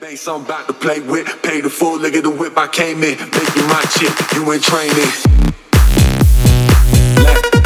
Bass I'm about to play with. Pay the full leg of the whip I came in. You my chick, you in training. Left.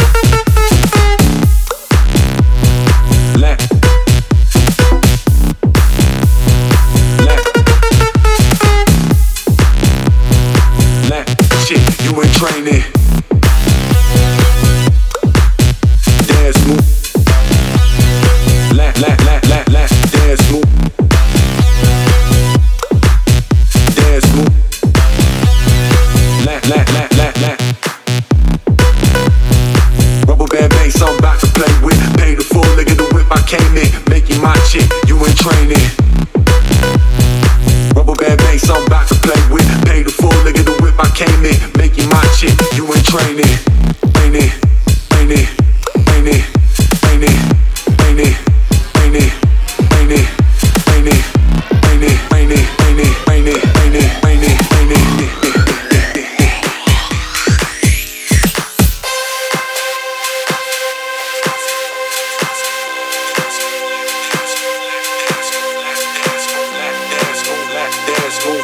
Rubber band bass I'm about to play with. Pay the full leg of the whip I came in. Make you in train' Rubber bad I'm to play with, pay the full, look at the whip I came in, making my chick, you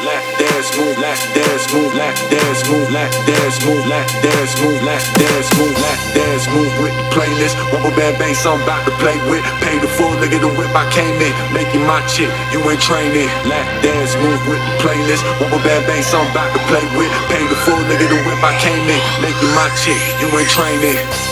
dance dance move, like dance move, like dance move, like dance move, like dance move, like dance move, with the playlist. Rubber bass I'm to play with. Pay the full nigga the whip I came in, making my chick. You ain't training, like dance move with the playlist. Rubber band bass I'm about to play with. Pay the full nigga the whip I came in, making my chick. You ain't training.